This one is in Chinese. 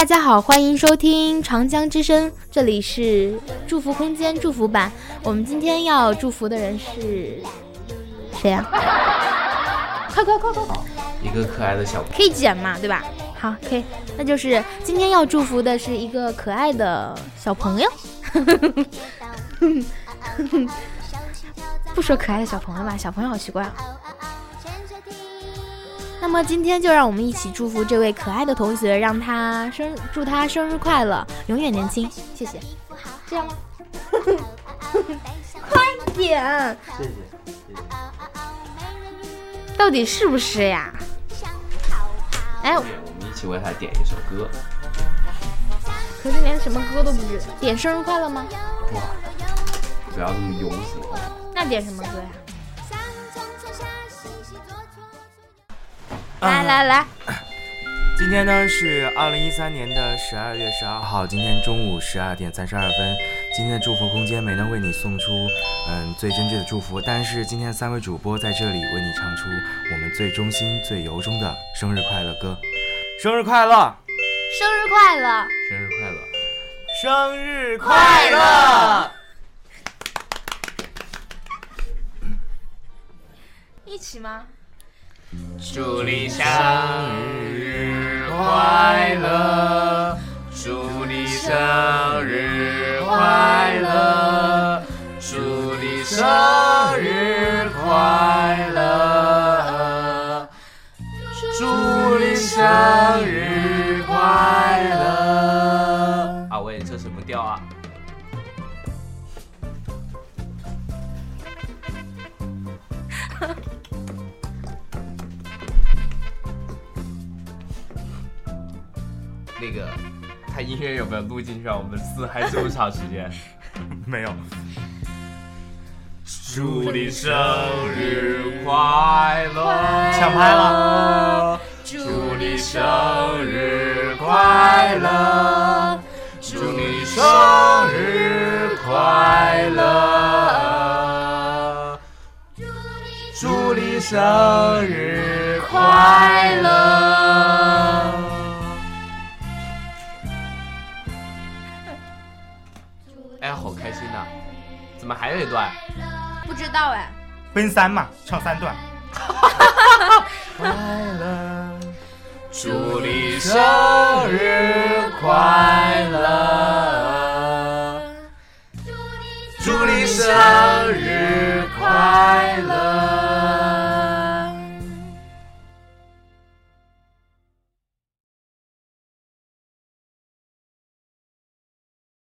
大家好，欢迎收听长江之声，这里是祝福空间祝福版。我们今天要祝福的人是谁 呀、快快快快快！一个可爱的小可以剪嘛，对吧？好，可以，那就是今天要祝福的是一个可爱的小朋友。不说可爱的小朋友吧，小朋友好奇怪啊。那么今天就让我们一起祝福这位可爱的同学，让他生祝他生日快乐，永远年轻。谢谢。这样吗？快点！谢谢。到底是不是呀？哎，我们一起为他点一首歌。可是连什么歌都不知，点生日快乐吗？哇，不要这么庸俗。那点什么歌呀？来来来，今天呢是二零一三年的十二月十二号，今天中午十二点三十二分，今天的祝福空间没能为你送出嗯最真挚的祝福，但是今天三位主播在这里为你唱出我们最衷心、最由衷的生日快乐歌，生日快乐，生日快乐，生日快乐，生日快乐！一起吗？祝你生日快乐，祝你生日快乐，祝你生日快乐，祝你生日快乐。啊喂，这什么调啊？那个，他音乐有没有录进去啊？我们自嗨这么长时间。没有，祝你生日快乐！抢拍了。祝你生日快乐！祝你生日快乐！祝你生日快乐！哎呀，好开心呐、怎么还有一段？不知道哎。奔三嘛，唱三段。快乐，祝你生日